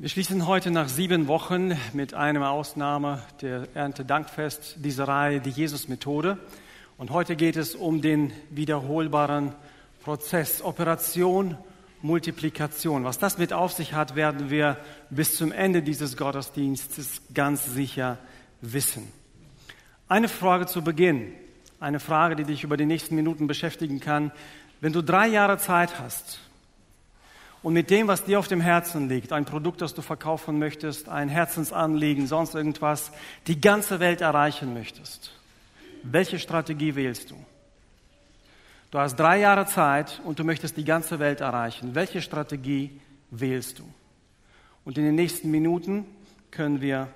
Wir schließen heute nach sieben Wochen mit einer Ausnahme der Erntedankfest diese Reihe die Jesus-Methode. Und heute geht es um den wiederholbaren Prozess, Operation Multiplikation. Was das mit auf sich hat, werden wir bis zum Ende dieses Gottesdienstes ganz sicher wissen. Eine Frage zu Beginn, eine Frage, die dich über die nächsten Minuten beschäftigen kann. Wenn du drei Jahre Zeit hast, und mit dem, was dir auf dem Herzen liegt, ein Produkt, das du verkaufen möchtest, ein Herzensanliegen, sonst irgendwas, die ganze Welt erreichen möchtest, welche Strategie wählst du? Du hast drei Jahre Zeit und du möchtest die ganze Welt erreichen. Welche Strategie wählst du? Und in den nächsten Minuten können wir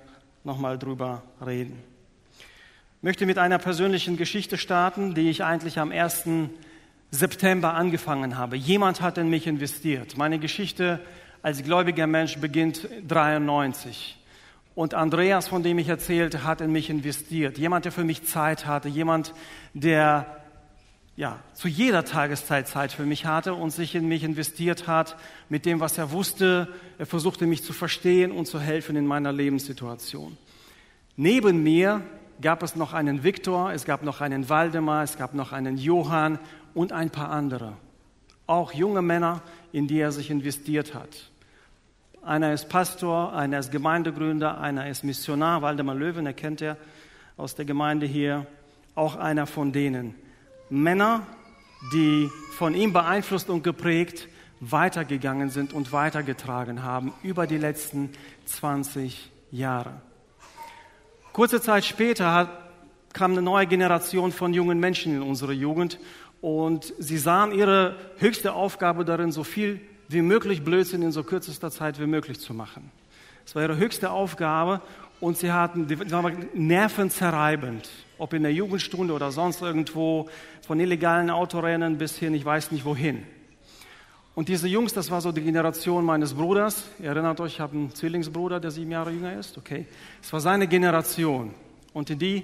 nochmal drüber reden. Ich möchte mit einer persönlichen Geschichte starten, die ich eigentlich am ersten September angefangen habe. Jemand hat in mich investiert. Meine Geschichte als gläubiger Mensch beginnt 93. Und Andreas, von dem ich erzählte, hat in mich investiert. Jemand, der für mich Zeit hatte. Jemand, der ja, zu jeder Tageszeit Zeit für mich hatte und sich in mich investiert hat mit dem, was er wusste. Er versuchte mich zu verstehen und zu helfen in meiner Lebenssituation. Neben mir gab es noch einen Viktor, es gab noch einen Waldemar, es gab noch einen Johann und ein paar andere. Auch junge Männer, in die er sich investiert hat. Einer ist Pastor, einer ist Gemeindegründer, einer ist Missionar, Waldemar Löwen, er kennt er aus der Gemeinde hier. Auch einer von denen. Männer, die von ihm beeinflusst und geprägt weitergegangen sind und weitergetragen haben über die letzten 20 Jahre. Kurze Zeit später kam eine neue Generation von jungen Menschen in unsere Jugend und sie sahen ihre höchste Aufgabe darin, so viel wie möglich Blödsinn in so kürzester Zeit wie möglich zu machen. Es war ihre höchste Aufgabe und sie hatten, die waren nervenzerreibend, ob in der Jugendstunde oder sonst irgendwo, von illegalen Autorennen bis hin, ich weiß nicht wohin. Und diese Jungs, das war so die Generation meines Bruders. Ihr erinnert euch, ich habe einen Zwillingsbruder, der sieben Jahre jünger ist. Okay, es war seine Generation. Und in die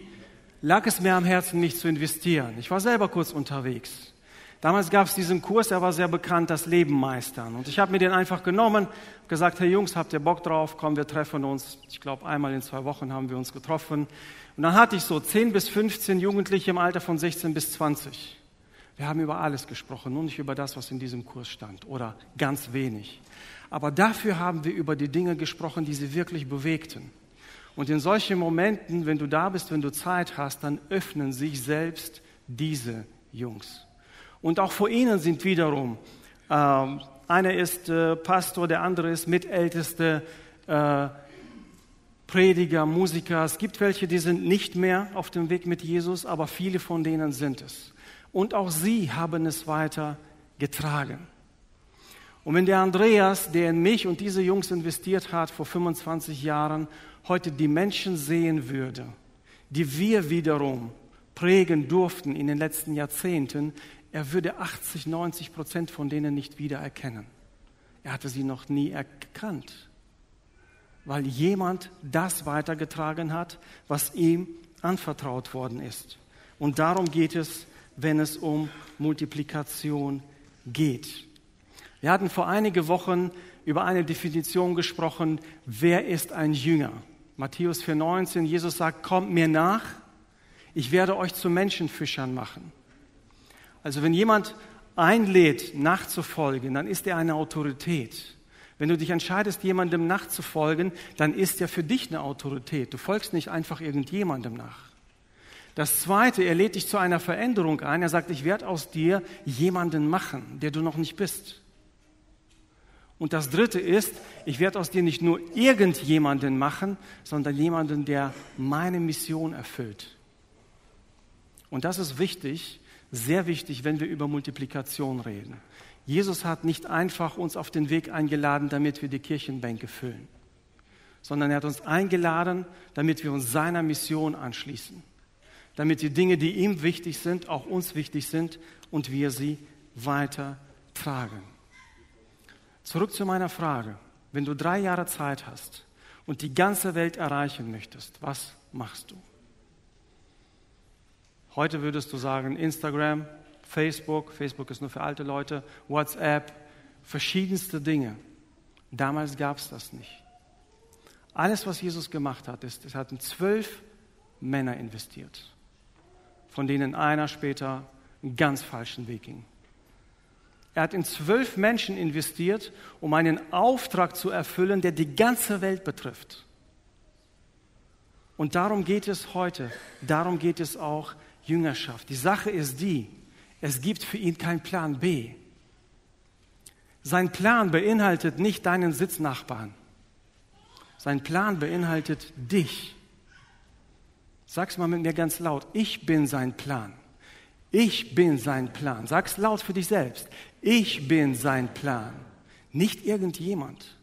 lag es mir am Herzen, mich zu investieren. Ich war selber kurz unterwegs. Damals gab es diesen Kurs, er war sehr bekannt, das Leben meistern. Und ich habe mir den einfach genommen, gesagt, hey Jungs, habt ihr Bock drauf? Komm, wir treffen uns. Ich glaube, einmal in zwei Wochen haben wir uns getroffen. Und dann hatte ich so 10 bis 15 Jugendliche im Alter von 16 bis 20. Wir haben über alles gesprochen, nur nicht über das, was in diesem Kurs stand oder ganz wenig. Aber dafür haben wir über die Dinge gesprochen, die sie wirklich bewegten. Und in solchen Momenten, wenn du da bist, wenn du Zeit hast, dann öffnen sich selbst diese Jungs. Und auch vor ihnen sind wiederum, äh, einer ist äh, Pastor, der andere ist Mitälteste, äh, Prediger, Musiker. Es gibt welche, die sind nicht mehr auf dem Weg mit Jesus, aber viele von denen sind es. Und auch sie haben es weiter getragen. Und wenn der Andreas, der in mich und diese Jungs investiert hat vor 25 Jahren, heute die Menschen sehen würde, die wir wiederum prägen durften in den letzten Jahrzehnten, er würde 80, 90 Prozent von denen nicht wiedererkennen. Er hatte sie noch nie erkannt, weil jemand das weitergetragen hat, was ihm anvertraut worden ist. Und darum geht es, wenn es um Multiplikation geht. Wir hatten vor einigen Wochen über eine Definition gesprochen, wer ist ein Jünger? Matthäus 4,19, Jesus sagt, kommt mir nach, ich werde euch zu Menschenfischern machen. Also wenn jemand einlädt, nachzufolgen, dann ist er eine Autorität. Wenn du dich entscheidest, jemandem nachzufolgen, dann ist er für dich eine Autorität. Du folgst nicht einfach irgendjemandem nach. Das Zweite, er lädt dich zu einer Veränderung ein. Er sagt, ich werde aus dir jemanden machen, der du noch nicht bist. Und das Dritte ist, ich werde aus dir nicht nur irgendjemanden machen, sondern jemanden, der meine Mission erfüllt. Und das ist wichtig, sehr wichtig, wenn wir über Multiplikation reden. Jesus hat nicht einfach uns auf den Weg eingeladen, damit wir die Kirchenbänke füllen, sondern er hat uns eingeladen, damit wir uns seiner Mission anschließen, damit die Dinge, die ihm wichtig sind, auch uns wichtig sind und wir sie weitertragen. Zurück zu meiner Frage. Wenn du drei Jahre Zeit hast und die ganze Welt erreichen möchtest, was machst du? Heute würdest du sagen Instagram, Facebook, Facebook ist nur für alte Leute, WhatsApp, verschiedenste Dinge. Damals gab es das nicht. Alles, was Jesus gemacht hat, ist, es hatten zwölf Männer investiert, von denen einer später einen ganz falschen Weg ging. Er hat in zwölf Menschen investiert, um einen Auftrag zu erfüllen, der die ganze Welt betrifft. Und darum geht es heute. Darum geht es auch Jüngerschaft. Die Sache ist die, es gibt für ihn keinen Plan B. Sein Plan beinhaltet nicht deinen Sitznachbarn. Sein Plan beinhaltet dich. Sag's mal mit mir ganz laut. Ich bin sein Plan. Ich bin sein Plan. Sag's laut für dich selbst. Ich bin sein Plan. Nicht irgendjemand.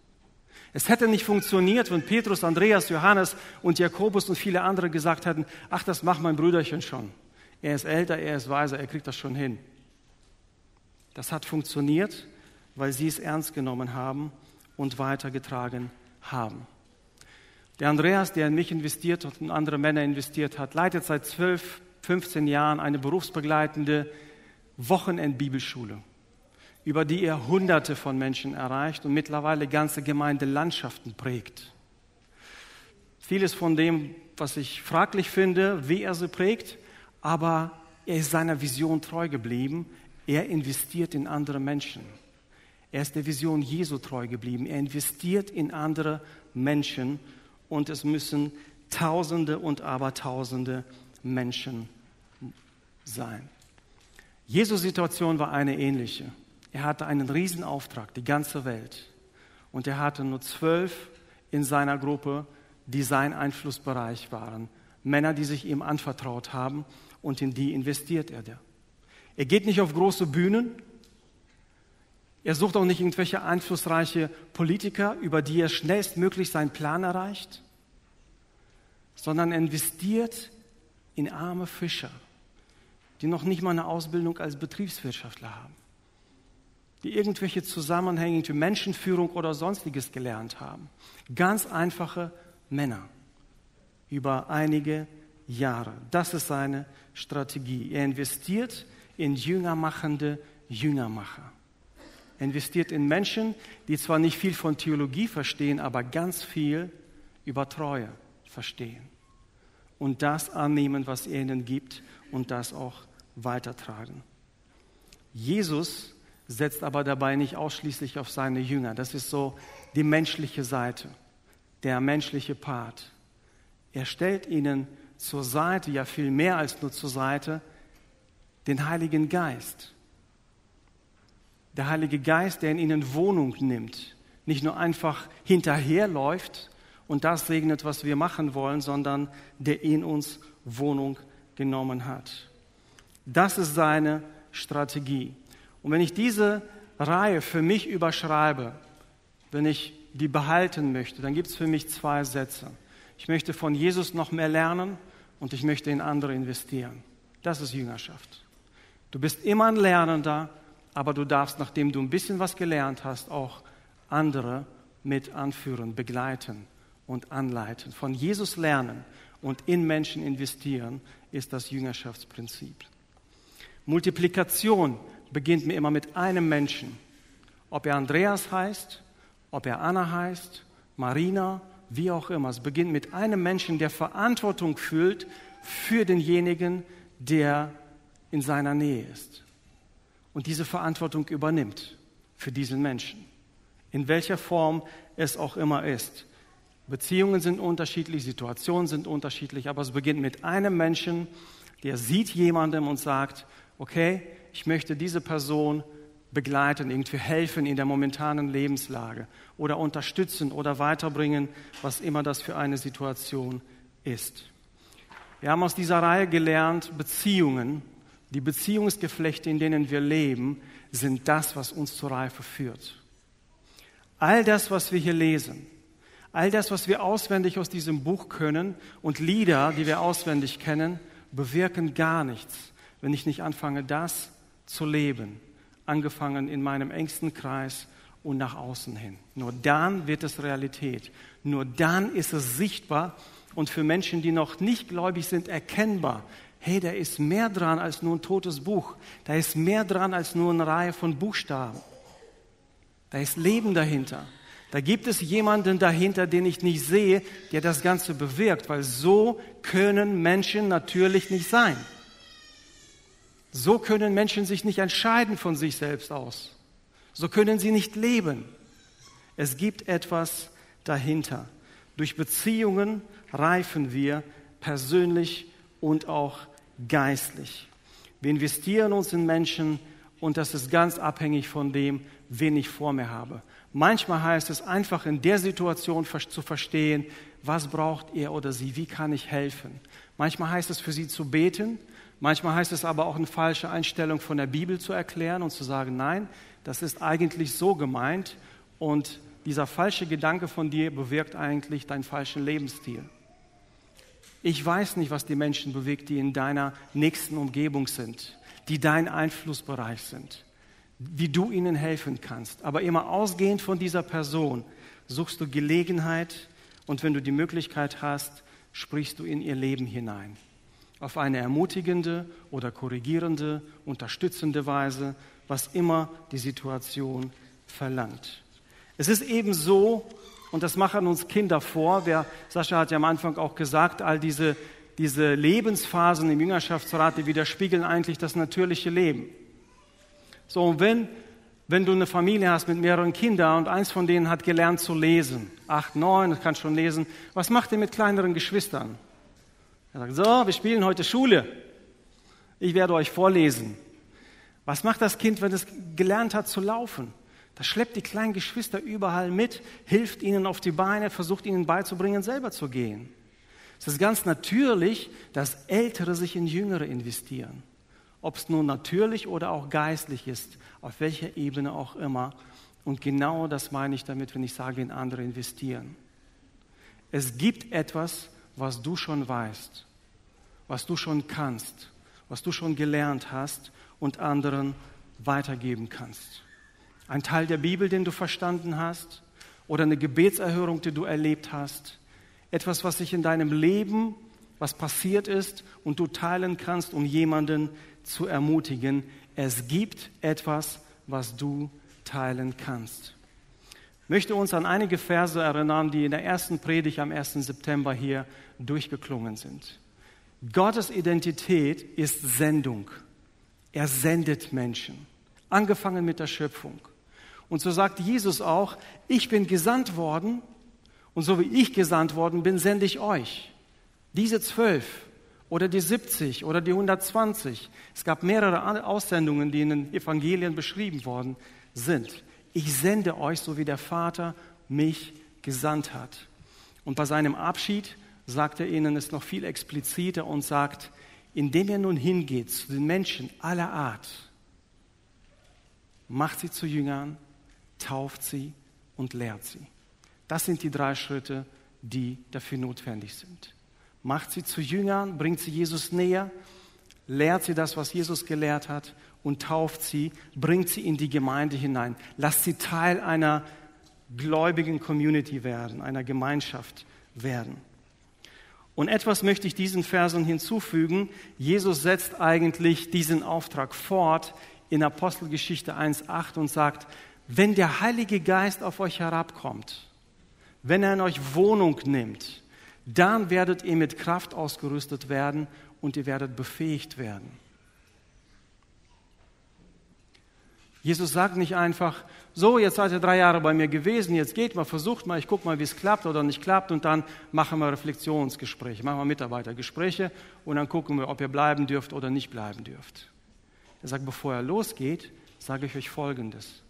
Es hätte nicht funktioniert, wenn Petrus, Andreas, Johannes und Jakobus und viele andere gesagt hätten, ach, das macht mein Brüderchen schon. Er ist älter, er ist weiser, er kriegt das schon hin. Das hat funktioniert, weil sie es ernst genommen haben und weitergetragen haben. Der Andreas, der in mich investiert und andere Männer investiert hat, leitet seit 12, 15 Jahren eine berufsbegleitende Wochenendbibelschule, über die er Hunderte von Menschen erreicht und mittlerweile ganze Gemeindelandschaften prägt. Vieles von dem, was ich fraglich finde, wie er sie prägt, aber er ist seiner Vision treu geblieben. Er investiert in andere Menschen. Er ist der Vision Jesu treu geblieben. Er investiert in andere Menschen und es müssen Tausende und Abertausende Menschen sein. Jesus Situation war eine ähnliche. Er hatte einen Riesenauftrag, die ganze Welt. Und er hatte nur zwölf in seiner Gruppe, die sein Einflussbereich waren. Männer, die sich ihm anvertraut haben und in die investiert er. Er geht nicht auf große Bühnen. Er sucht auch nicht irgendwelche einflussreiche Politiker, über die er schnellstmöglich seinen Plan erreicht sondern investiert in arme Fischer, die noch nicht mal eine Ausbildung als Betriebswirtschaftler haben, die irgendwelche Zusammenhänge wie Menschenführung oder sonstiges gelernt haben. Ganz einfache Männer über einige Jahre. Das ist seine Strategie. Er investiert in jüngermachende Jüngermacher. Er investiert in Menschen, die zwar nicht viel von Theologie verstehen, aber ganz viel über Treue verstehen und das annehmen, was er ihnen gibt und das auch weitertragen. Jesus setzt aber dabei nicht ausschließlich auf seine Jünger. Das ist so die menschliche Seite, der menschliche Part. Er stellt ihnen zur Seite, ja viel mehr als nur zur Seite, den Heiligen Geist. Der Heilige Geist, der in ihnen Wohnung nimmt, nicht nur einfach hinterherläuft, und das segnet, was wir machen wollen, sondern der in uns Wohnung genommen hat. Das ist seine Strategie. Und wenn ich diese Reihe für mich überschreibe, wenn ich die behalten möchte, dann gibt es für mich zwei Sätze. Ich möchte von Jesus noch mehr lernen und ich möchte in andere investieren. Das ist Jüngerschaft. Du bist immer ein Lernender, aber du darfst, nachdem du ein bisschen was gelernt hast, auch andere mit anführen, begleiten und anleiten. Von Jesus lernen und in Menschen investieren ist das Jüngerschaftsprinzip. Multiplikation beginnt mir immer mit einem Menschen. Ob er Andreas heißt, ob er Anna heißt, Marina, wie auch immer. Es beginnt mit einem Menschen, der Verantwortung fühlt für denjenigen, der in seiner Nähe ist. Und diese Verantwortung übernimmt für diesen Menschen. In welcher Form es auch immer ist. Beziehungen sind unterschiedlich, Situationen sind unterschiedlich, aber es beginnt mit einem Menschen, der sieht jemandem und sagt, okay, ich möchte diese Person begleiten, irgendwie helfen in der momentanen Lebenslage oder unterstützen oder weiterbringen, was immer das für eine Situation ist. Wir haben aus dieser Reihe gelernt, Beziehungen, die Beziehungsgeflechte, in denen wir leben, sind das, was uns zur Reife führt. All das, was wir hier lesen, All das, was wir auswendig aus diesem Buch können und Lieder, die wir auswendig kennen, bewirken gar nichts, wenn ich nicht anfange, das zu leben, angefangen in meinem engsten Kreis und nach außen hin. Nur dann wird es Realität. Nur dann ist es sichtbar und für Menschen, die noch nicht gläubig sind, erkennbar. Hey, da ist mehr dran als nur ein totes Buch. Da ist mehr dran als nur eine Reihe von Buchstaben. Da ist Leben dahinter. Da gibt es jemanden dahinter, den ich nicht sehe, der das Ganze bewirkt, weil so können Menschen natürlich nicht sein. So können Menschen sich nicht entscheiden von sich selbst aus. So können sie nicht leben. Es gibt etwas dahinter. Durch Beziehungen reifen wir persönlich und auch geistlich. Wir investieren uns in Menschen und das ist ganz abhängig von dem, wen ich vor mir habe. Manchmal heißt es einfach in der Situation zu verstehen, was braucht er oder sie, wie kann ich helfen. Manchmal heißt es für sie zu beten, manchmal heißt es aber auch eine falsche Einstellung von der Bibel zu erklären und zu sagen, nein, das ist eigentlich so gemeint und dieser falsche Gedanke von dir bewirkt eigentlich deinen falschen Lebensstil. Ich weiß nicht, was die Menschen bewegt, die in deiner nächsten Umgebung sind, die dein Einflussbereich sind wie du ihnen helfen kannst. Aber immer ausgehend von dieser Person suchst du Gelegenheit und wenn du die Möglichkeit hast, sprichst du in ihr Leben hinein. Auf eine ermutigende oder korrigierende, unterstützende Weise, was immer die Situation verlangt. Es ist eben so, und das machen uns Kinder vor, wer, Sascha hat ja am Anfang auch gesagt, all diese, diese Lebensphasen im Jüngerschaftsrat, die widerspiegeln eigentlich das natürliche Leben. So, und wenn, wenn du eine Familie hast mit mehreren Kindern und eins von denen hat gelernt zu lesen, acht, neun, das kann schon lesen, was macht ihr mit kleineren Geschwistern? Er sagt, so, wir spielen heute Schule. Ich werde euch vorlesen. Was macht das Kind, wenn es gelernt hat zu laufen? Das schleppt die kleinen Geschwister überall mit, hilft ihnen auf die Beine, versucht ihnen beizubringen, selber zu gehen. Es ist ganz natürlich, dass Ältere sich in Jüngere investieren ob es nun natürlich oder auch geistlich ist, auf welcher Ebene auch immer. Und genau das meine ich damit, wenn ich sage, in andere investieren. Es gibt etwas, was du schon weißt, was du schon kannst, was du schon gelernt hast und anderen weitergeben kannst. Ein Teil der Bibel, den du verstanden hast, oder eine Gebetserhörung, die du erlebt hast. Etwas, was sich in deinem Leben, was passiert ist und du teilen kannst, um jemanden zu ermutigen, es gibt etwas, was du teilen kannst. Ich möchte uns an einige Verse erinnern, die in der ersten Predigt am 1. September hier durchgeklungen sind. Gottes Identität ist Sendung. Er sendet Menschen, angefangen mit der Schöpfung. Und so sagt Jesus auch, ich bin gesandt worden und so wie ich gesandt worden bin, sende ich euch. Diese zwölf oder die 70 oder die 120. Es gab mehrere Aussendungen, die in den Evangelien beschrieben worden sind. Ich sende euch, so wie der Vater mich gesandt hat. Und bei seinem Abschied sagt er ihnen es noch viel expliziter und sagt, indem er nun hingeht zu den Menschen aller Art, macht sie zu Jüngern, tauft sie und lehrt sie. Das sind die drei Schritte, die dafür notwendig sind macht sie zu Jüngern, bringt sie Jesus näher, lehrt sie das, was Jesus gelehrt hat und tauft sie, bringt sie in die Gemeinde hinein. Lasst sie Teil einer gläubigen Community werden, einer Gemeinschaft werden. Und etwas möchte ich diesen Versen hinzufügen. Jesus setzt eigentlich diesen Auftrag fort in Apostelgeschichte 1.8 und sagt, wenn der Heilige Geist auf euch herabkommt, wenn er in euch Wohnung nimmt, dann werdet ihr mit Kraft ausgerüstet werden und ihr werdet befähigt werden. Jesus sagt nicht einfach, so, jetzt seid ihr drei Jahre bei mir gewesen, jetzt geht mal, versucht mal, ich gucke mal, wie es klappt oder nicht klappt und dann machen wir Reflexionsgespräche, machen wir Mitarbeitergespräche und dann gucken wir, ob ihr bleiben dürft oder nicht bleiben dürft. Er sagt, bevor er losgeht, sage ich euch Folgendes.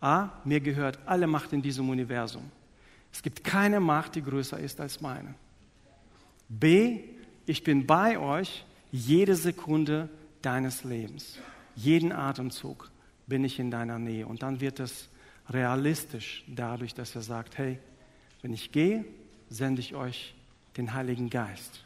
A, mir gehört alle Macht in diesem Universum. Es gibt keine Macht, die größer ist als meine. B, ich bin bei euch jede Sekunde deines Lebens. Jeden Atemzug bin ich in deiner Nähe. Und dann wird es realistisch dadurch, dass er sagt, hey, wenn ich gehe, sende ich euch den Heiligen Geist.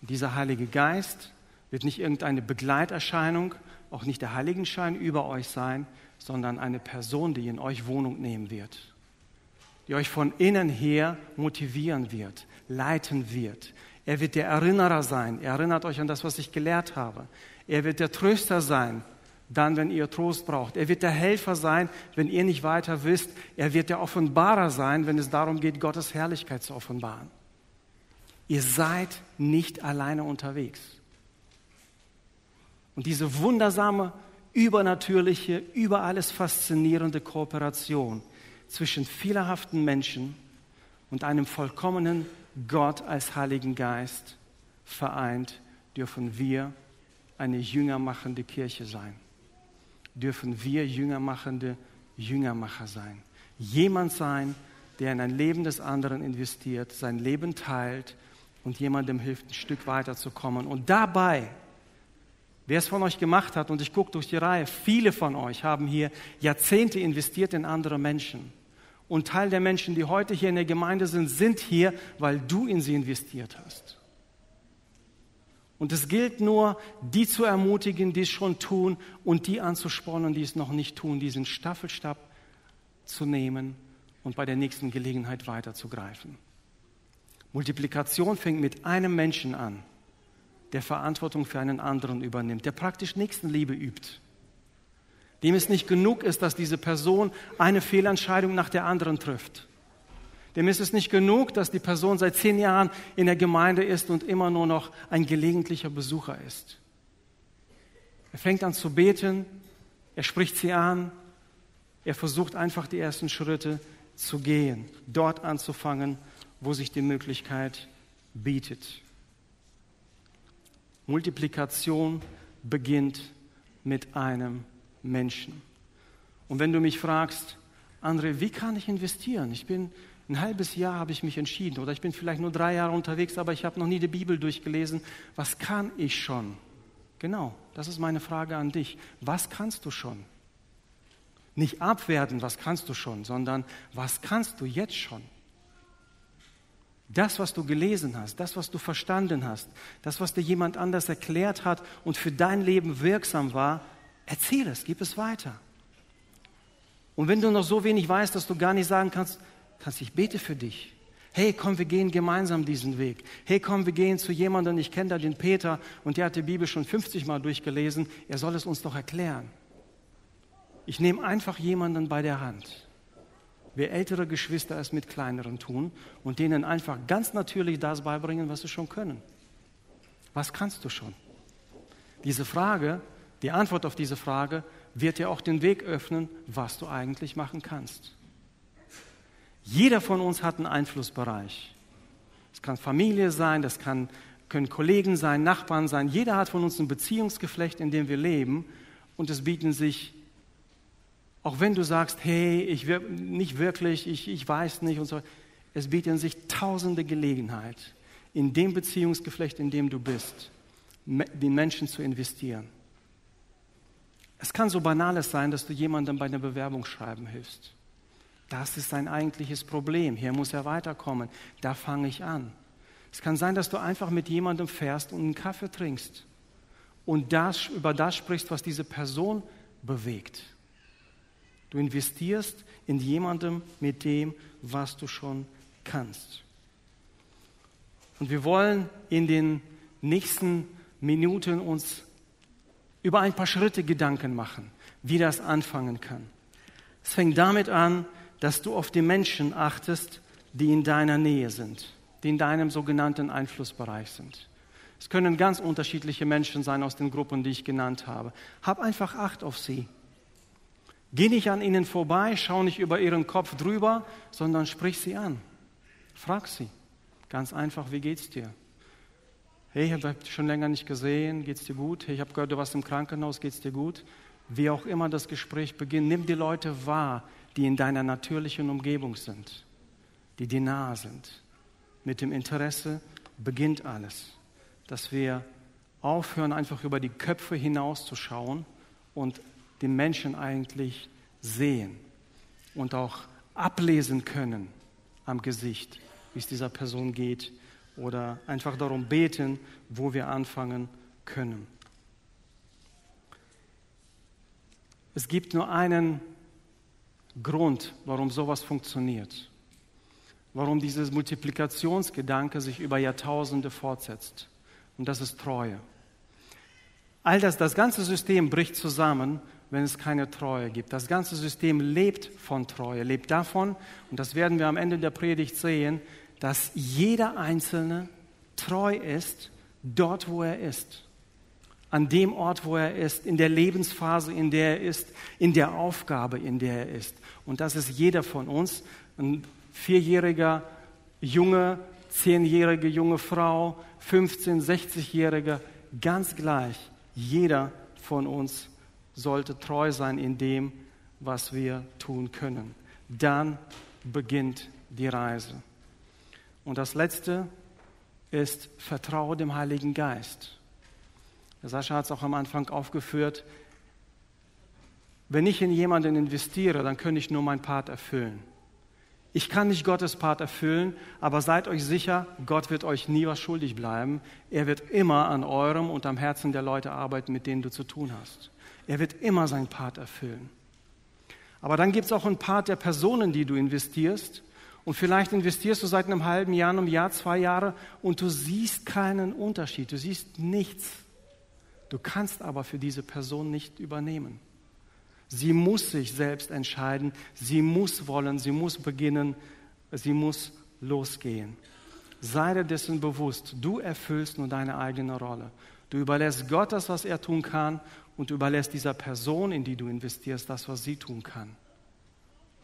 Und dieser Heilige Geist wird nicht irgendeine Begleiterscheinung, auch nicht der Heiligenschein über euch sein, sondern eine Person, die in euch Wohnung nehmen wird die euch von innen her motivieren wird, leiten wird. Er wird der Erinnerer sein. Er erinnert euch an das, was ich gelehrt habe. Er wird der Tröster sein, dann, wenn ihr Trost braucht. Er wird der Helfer sein, wenn ihr nicht weiter wisst. Er wird der Offenbarer sein, wenn es darum geht, Gottes Herrlichkeit zu offenbaren. Ihr seid nicht alleine unterwegs. Und diese wundersame, übernatürliche, über alles faszinierende Kooperation zwischen fehlerhaften Menschen und einem vollkommenen Gott als Heiligen Geist vereint, dürfen wir eine jüngermachende Kirche sein. Dürfen wir jüngermachende Jüngermacher sein. Jemand sein, der in ein Leben des anderen investiert, sein Leben teilt und jemandem hilft, ein Stück weiterzukommen. Und dabei, wer es von euch gemacht hat, und ich gucke durch die Reihe, viele von euch haben hier Jahrzehnte investiert in andere Menschen. Und Teil der Menschen, die heute hier in der Gemeinde sind, sind hier, weil du in sie investiert hast. Und es gilt nur, die zu ermutigen, die es schon tun und die anzuspornen, die es noch nicht tun, diesen Staffelstab zu nehmen und bei der nächsten Gelegenheit weiterzugreifen. Multiplikation fängt mit einem Menschen an, der Verantwortung für einen anderen übernimmt, der praktisch Nächstenliebe übt. Dem es nicht genug ist, dass diese Person eine Fehlentscheidung nach der anderen trifft dem ist es nicht genug, dass die Person seit zehn Jahren in der Gemeinde ist und immer nur noch ein gelegentlicher Besucher ist. Er fängt an zu beten, er spricht sie an, er versucht einfach die ersten Schritte zu gehen, dort anzufangen, wo sich die Möglichkeit bietet. Multiplikation beginnt mit einem Menschen. Und wenn du mich fragst, André, wie kann ich investieren? Ich bin ein halbes Jahr habe ich mich entschieden oder ich bin vielleicht nur drei Jahre unterwegs, aber ich habe noch nie die Bibel durchgelesen. Was kann ich schon? Genau, das ist meine Frage an dich. Was kannst du schon? Nicht abwerten, was kannst du schon, sondern was kannst du jetzt schon? Das, was du gelesen hast, das, was du verstanden hast, das, was dir jemand anders erklärt hat und für dein Leben wirksam war, erzähl es, gib es weiter. Und wenn du noch so wenig weißt, dass du gar nicht sagen kannst, kannst, ich bete für dich. Hey, komm, wir gehen gemeinsam diesen Weg. Hey, komm, wir gehen zu jemandem, ich kenne da den Peter und der hat die Bibel schon 50 Mal durchgelesen. Er soll es uns doch erklären. Ich nehme einfach jemanden bei der Hand. Wer ältere Geschwister es mit kleineren tun und denen einfach ganz natürlich das beibringen, was sie schon können. Was kannst du schon? Diese Frage, die Antwort auf diese Frage wird dir auch den Weg öffnen, was du eigentlich machen kannst. Jeder von uns hat einen Einflussbereich. Es kann Familie sein, das kann, können Kollegen sein, Nachbarn sein. Jeder hat von uns ein Beziehungsgeflecht, in dem wir leben. Und es bieten sich, auch wenn du sagst, hey, ich wir, nicht wirklich, ich, ich weiß nicht und so, es bieten sich tausende Gelegenheit, in dem Beziehungsgeflecht, in dem du bist, den Menschen zu investieren. Es kann so banales sein, dass du jemandem bei einer Bewerbung schreiben hilfst. Das ist sein eigentliches Problem. Hier muss er weiterkommen. Da fange ich an. Es kann sein, dass du einfach mit jemandem fährst und einen Kaffee trinkst und das, über das sprichst, was diese Person bewegt. Du investierst in jemandem mit dem, was du schon kannst. Und wir wollen in den nächsten Minuten uns über ein paar Schritte Gedanken machen, wie das anfangen kann. Es fängt damit an, dass du auf die Menschen achtest, die in deiner Nähe sind, die in deinem sogenannten Einflussbereich sind. Es können ganz unterschiedliche Menschen sein aus den Gruppen, die ich genannt habe. Hab einfach Acht auf sie. Geh nicht an ihnen vorbei, schau nicht über ihren Kopf drüber, sondern sprich sie an. Frag sie. Ganz einfach, wie geht's dir? Hey, ich habe dich schon länger nicht gesehen, geht's dir gut? Hey, ich habe gehört, du warst im Krankenhaus, geht's dir gut? Wie auch immer das Gespräch beginnt, nimm die Leute wahr, die in deiner natürlichen Umgebung sind, die dir nahe sind. Mit dem Interesse beginnt alles, dass wir aufhören, einfach über die Köpfe hinauszuschauen und den Menschen eigentlich sehen und auch ablesen können am Gesicht, wie es dieser Person geht oder einfach darum beten, wo wir anfangen können. Es gibt nur einen Grund, warum sowas funktioniert. Warum dieses Multiplikationsgedanke sich über Jahrtausende fortsetzt. Und das ist Treue. All das, das ganze System bricht zusammen, wenn es keine Treue gibt. Das ganze System lebt von Treue, lebt davon, und das werden wir am Ende der Predigt sehen, dass jeder Einzelne treu ist dort, wo er ist. An dem Ort, wo er ist, in der Lebensphase, in der er ist, in der Aufgabe, in der er ist. Und das ist jeder von uns. Ein vierjähriger Junge, zehnjährige junge Frau, 15, 60-jähriger, ganz gleich. Jeder von uns sollte treu sein in dem, was wir tun können. Dann beginnt die Reise. Und das Letzte ist, vertraue dem Heiligen Geist. Der Sascha hat es auch am Anfang aufgeführt. Wenn ich in jemanden investiere, dann kann ich nur mein Part erfüllen. Ich kann nicht Gottes Part erfüllen, aber seid euch sicher, Gott wird euch nie was schuldig bleiben. Er wird immer an eurem und am Herzen der Leute arbeiten, mit denen du zu tun hast. Er wird immer seinen Part erfüllen. Aber dann gibt es auch einen Part der Personen, die du investierst. Und vielleicht investierst du seit einem halben Jahr, einem Jahr, zwei Jahre und du siehst keinen Unterschied. Du siehst nichts. Du kannst aber für diese Person nicht übernehmen. Sie muss sich selbst entscheiden, sie muss wollen, sie muss beginnen, sie muss losgehen. Sei dir dessen bewusst, du erfüllst nur deine eigene Rolle. Du überlässt Gott das, was er tun kann, und überlässt dieser Person, in die du investierst, das, was sie tun kann.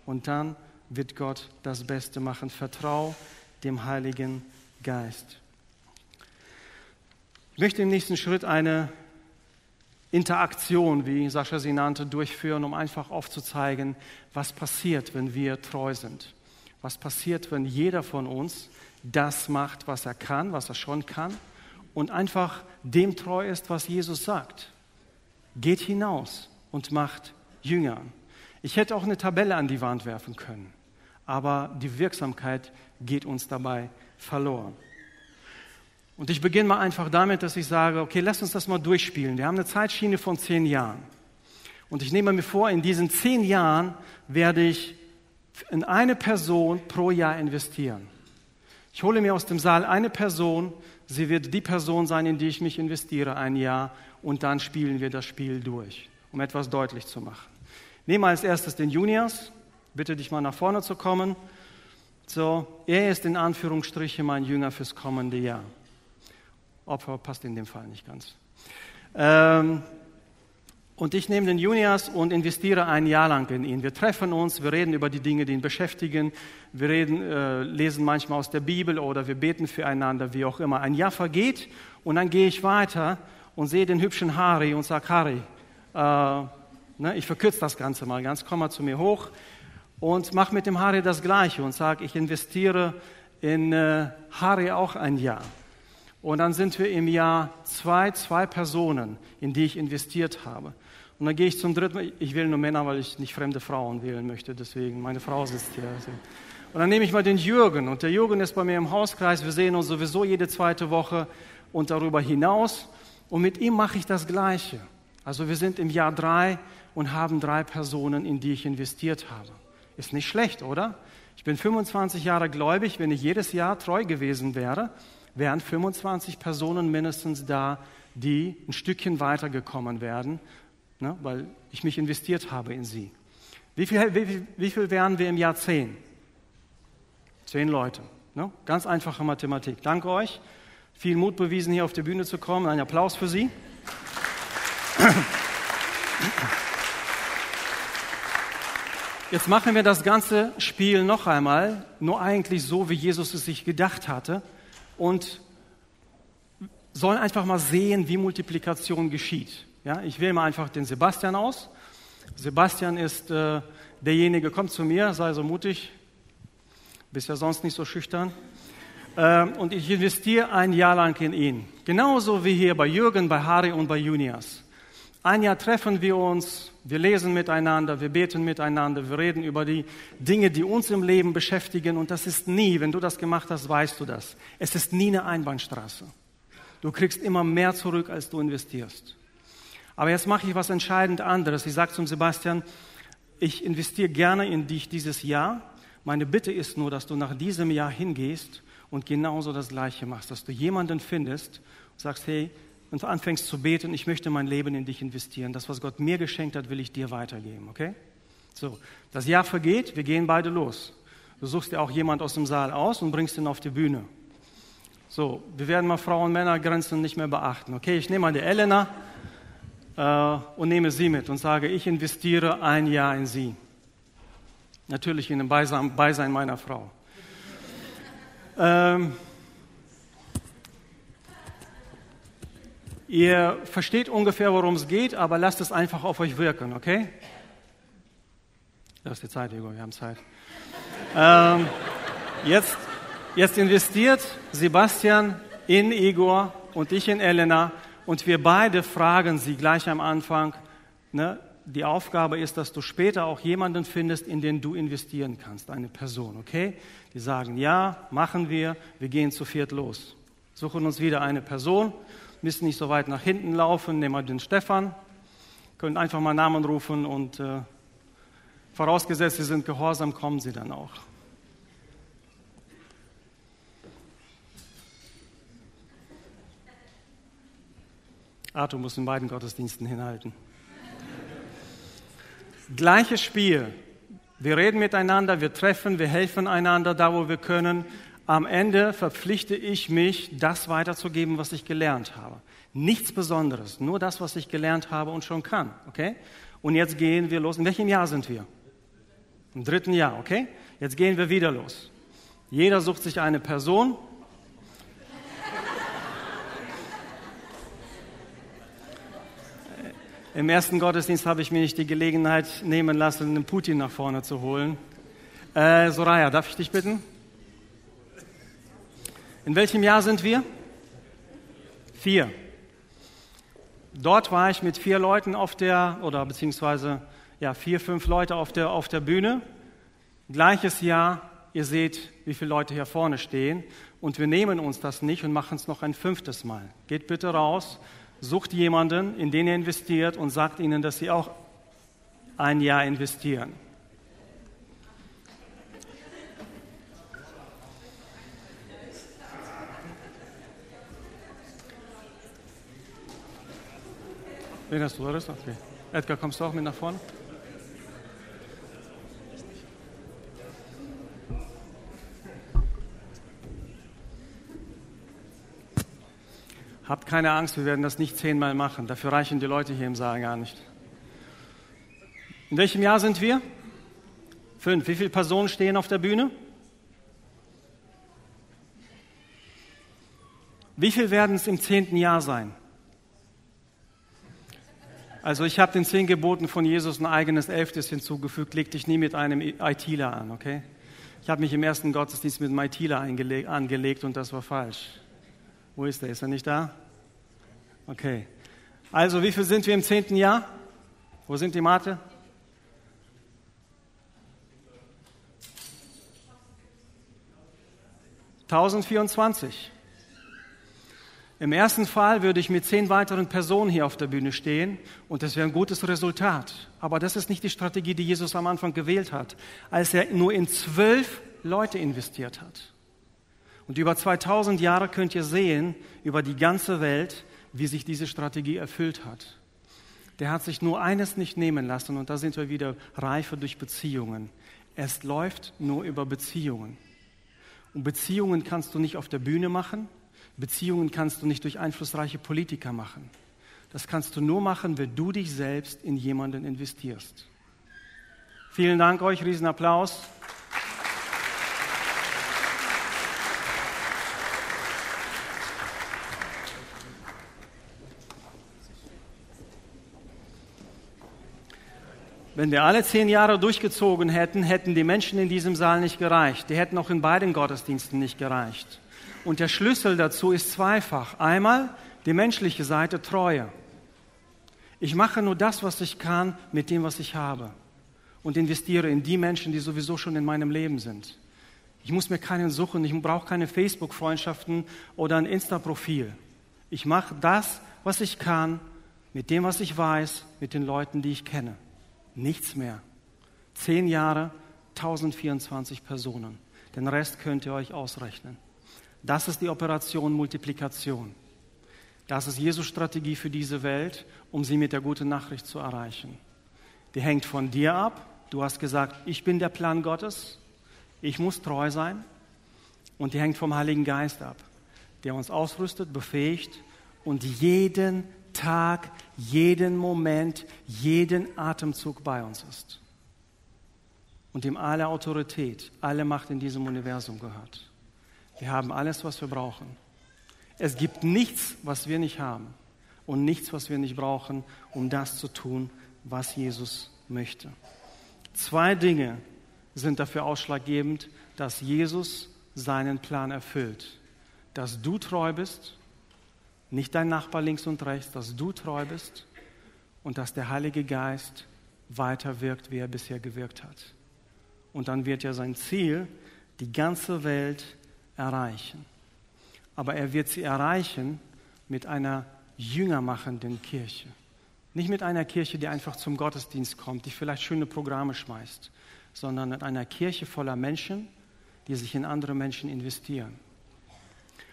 Und dann wird Gott das Beste machen. Vertrau dem Heiligen Geist. Ich möchte im nächsten Schritt eine Interaktion, wie Sascha sie nannte, durchführen, um einfach aufzuzeigen, was passiert, wenn wir treu sind. Was passiert, wenn jeder von uns das macht, was er kann, was er schon kann und einfach dem treu ist, was Jesus sagt. Geht hinaus und macht Jünger. Ich hätte auch eine Tabelle an die Wand werfen können, aber die Wirksamkeit geht uns dabei verloren. Und ich beginne mal einfach damit, dass ich sage, okay, lass uns das mal durchspielen. Wir haben eine Zeitschiene von zehn Jahren. Und ich nehme mir vor, in diesen zehn Jahren werde ich in eine Person pro Jahr investieren. Ich hole mir aus dem Saal eine Person, sie wird die Person sein, in die ich mich investiere, ein Jahr, und dann spielen wir das Spiel durch, um etwas deutlich zu machen. Nehme als erstes den Juniors, bitte dich mal nach vorne zu kommen. So, er ist in Anführungsstrichen mein Jünger fürs kommende Jahr. Opfer passt in dem Fall nicht ganz. Ähm, und ich nehme den Junias und investiere ein Jahr lang in ihn. Wir treffen uns, wir reden über die Dinge, die ihn beschäftigen. Wir reden, äh, lesen manchmal aus der Bibel oder wir beten füreinander, wie auch immer. Ein Jahr vergeht und dann gehe ich weiter und sehe den hübschen Harry und sage, Harry, äh, ne, ich verkürze das Ganze mal ganz, komm mal zu mir hoch und mache mit dem Harry das Gleiche und sage, ich investiere in äh, Harry auch ein Jahr. Und dann sind wir im Jahr zwei, zwei Personen, in die ich investiert habe. Und dann gehe ich zum dritten, ich wähle nur Männer, weil ich nicht fremde Frauen wählen möchte, deswegen, meine Frau sitzt hier. Und dann nehme ich mal den Jürgen. Und der Jürgen ist bei mir im Hauskreis. Wir sehen uns sowieso jede zweite Woche und darüber hinaus. Und mit ihm mache ich das Gleiche. Also wir sind im Jahr drei und haben drei Personen, in die ich investiert habe. Ist nicht schlecht, oder? Ich bin 25 Jahre gläubig. Wenn ich jedes Jahr treu gewesen wäre, wären 25 Personen mindestens da, die ein Stückchen weitergekommen werden, ne, weil ich mich investiert habe in sie. Wie viel, wie, wie viel wären wir im Jahr 10? Zehn Leute. Ne? Ganz einfache Mathematik. Danke euch. Viel Mut bewiesen, hier auf die Bühne zu kommen. Ein Applaus für Sie. Jetzt machen wir das ganze Spiel noch einmal, nur eigentlich so, wie Jesus es sich gedacht hatte und sollen einfach mal sehen, wie Multiplikation geschieht. Ja, ich wähle mal einfach den Sebastian aus. Sebastian ist äh, derjenige, komm zu mir, sei so mutig, bist ja sonst nicht so schüchtern. Äh, und ich investiere ein Jahr lang in ihn. Genauso wie hier bei Jürgen, bei Harry und bei Junias. Ein Jahr treffen wir uns, wir lesen miteinander, wir beten miteinander, wir reden über die Dinge, die uns im Leben beschäftigen. Und das ist nie, wenn du das gemacht hast, weißt du das. Es ist nie eine Einbahnstraße. Du kriegst immer mehr zurück, als du investierst. Aber jetzt mache ich was entscheidend anderes. Ich sage zum Sebastian, ich investiere gerne in dich dieses Jahr. Meine Bitte ist nur, dass du nach diesem Jahr hingehst und genauso das Gleiche machst, dass du jemanden findest und sagst, hey, und anfängst zu beten, ich möchte mein Leben in dich investieren. Das, was Gott mir geschenkt hat, will ich dir weitergeben, okay? So, das Jahr vergeht, wir gehen beide los. Du suchst dir auch jemand aus dem Saal aus und bringst ihn auf die Bühne. So, wir werden mal Frauen-Männer-Grenzen nicht mehr beachten. Okay, ich nehme mal die Elena äh, und nehme sie mit und sage, ich investiere ein Jahr in sie. Natürlich in dem Beisein meiner Frau. Ähm, ihr versteht ungefähr, worum es geht, aber lasst es einfach auf euch wirken, okay? Das ist die Zeit, Igor, wir haben Zeit. ähm, jetzt, jetzt investiert Sebastian in Igor und ich in Elena und wir beide fragen sie gleich am Anfang. Ne? Die Aufgabe ist, dass du später auch jemanden findest, in den du investieren kannst, eine Person, okay? Die sagen, ja, machen wir, wir gehen zu viert los. Suchen uns wieder eine Person, müssen nicht so weit nach hinten laufen, nehmen wir den Stefan, können einfach mal Namen rufen und äh, vorausgesetzt, sie sind gehorsam, kommen sie dann auch. Arthur muss in beiden Gottesdiensten hinhalten. Gleiches Spiel. Wir reden miteinander, wir treffen, wir helfen einander da, wo wir können. Am Ende verpflichte ich mich, das weiterzugeben, was ich gelernt habe. Nichts Besonderes, nur das, was ich gelernt habe und schon kann. Okay? Und jetzt gehen wir los. In welchem Jahr sind wir? Im dritten Jahr, okay? Jetzt gehen wir wieder los. Jeder sucht sich eine Person, Im ersten Gottesdienst habe ich mir nicht die Gelegenheit nehmen lassen, den Putin nach vorne zu holen. Äh, Soraya, darf ich dich bitten? In welchem Jahr sind wir? Vier. Dort war ich mit vier Leuten auf der, oder beziehungsweise ja, vier, fünf Leute auf der, auf der Bühne. Gleiches Jahr, ihr seht, wie viele Leute hier vorne stehen. Und wir nehmen uns das nicht und machen es noch ein fünftes Mal. Geht bitte raus sucht jemanden, in den ihr investiert und sagt ihnen, dass sie auch ein Jahr investieren. Wen hast du, das? Okay. Edgar, kommst du auch mit nach vorne? Habt keine Angst, wir werden das nicht zehnmal machen. Dafür reichen die Leute hier im Saal gar nicht. In welchem Jahr sind wir? Fünf. Wie viele Personen stehen auf der Bühne? Wie viel werden es im zehnten Jahr sein? Also ich habe den zehn Geboten von Jesus ein eigenes Elftes hinzugefügt. Leg dich nie mit einem ITler an, okay? Ich habe mich im ersten Gottesdienst mit einem ITler angelegt und das war falsch. Wo ist er? Ist er nicht da? Okay. Also, wie viel sind wir im zehnten Jahr? Wo sind die Mathe? (1024). Im ersten Fall würde ich mit zehn weiteren Personen hier auf der Bühne stehen und das wäre ein gutes Resultat. Aber das ist nicht die Strategie, die Jesus am Anfang gewählt hat, als er nur in zwölf Leute investiert hat. Und über 2000 Jahre könnt ihr sehen, über die ganze Welt, wie sich diese Strategie erfüllt hat. Der hat sich nur eines nicht nehmen lassen und da sind wir wieder reifer durch Beziehungen. Es läuft nur über Beziehungen. Und Beziehungen kannst du nicht auf der Bühne machen, Beziehungen kannst du nicht durch einflussreiche Politiker machen. Das kannst du nur machen, wenn du dich selbst in jemanden investierst. Vielen Dank euch, Riesenapplaus. Wenn wir alle zehn Jahre durchgezogen hätten, hätten die Menschen in diesem Saal nicht gereicht. Die hätten auch in beiden Gottesdiensten nicht gereicht. Und der Schlüssel dazu ist zweifach. Einmal die menschliche Seite Treue. Ich mache nur das, was ich kann, mit dem, was ich habe. Und investiere in die Menschen, die sowieso schon in meinem Leben sind. Ich muss mir keinen suchen, ich brauche keine Facebook-Freundschaften oder ein Insta-Profil. Ich mache das, was ich kann, mit dem, was ich weiß, mit den Leuten, die ich kenne. Nichts mehr. Zehn Jahre, 1024 Personen. Den Rest könnt ihr euch ausrechnen. Das ist die Operation Multiplikation. Das ist Jesus Strategie für diese Welt, um sie mit der guten Nachricht zu erreichen. Die hängt von dir ab. Du hast gesagt, ich bin der Plan Gottes. Ich muss treu sein. Und die hängt vom Heiligen Geist ab, der uns ausrüstet, befähigt und jeden Tag, jeden Moment, jeden Atemzug bei uns ist. Und ihm alle Autorität, alle Macht in diesem Universum gehört. Wir haben alles, was wir brauchen. Es gibt nichts, was wir nicht haben und nichts, was wir nicht brauchen, um das zu tun, was Jesus möchte. Zwei Dinge sind dafür ausschlaggebend, dass Jesus seinen Plan erfüllt. Dass du treu bist nicht dein Nachbar links und rechts, dass du treu bist und dass der Heilige Geist weiter wirkt, wie er bisher gewirkt hat. Und dann wird er sein Ziel, die ganze Welt, erreichen. Aber er wird sie erreichen mit einer jüngermachenden Kirche. Nicht mit einer Kirche, die einfach zum Gottesdienst kommt, die vielleicht schöne Programme schmeißt, sondern mit einer Kirche voller Menschen, die sich in andere Menschen investieren.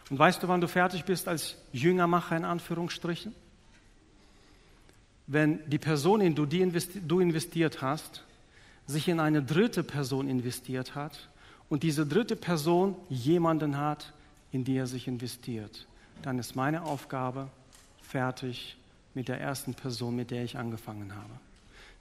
Und weißt du, wann du fertig bist als Jüngermacher in Anführungsstrichen? Wenn die Person, in die du investiert hast, sich in eine dritte Person investiert hat und diese dritte Person jemanden hat, in die er sich investiert, dann ist meine Aufgabe fertig mit der ersten Person, mit der ich angefangen habe.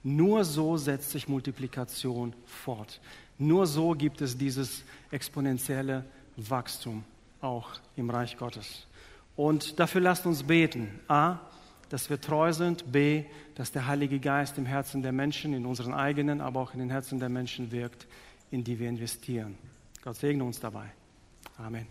Nur so setzt sich Multiplikation fort. Nur so gibt es dieses exponentielle Wachstum auch im Reich Gottes. Und dafür lasst uns beten. A, dass wir treu sind. B, dass der Heilige Geist im Herzen der Menschen, in unseren eigenen, aber auch in den Herzen der Menschen wirkt, in die wir investieren. Gott segne uns dabei. Amen.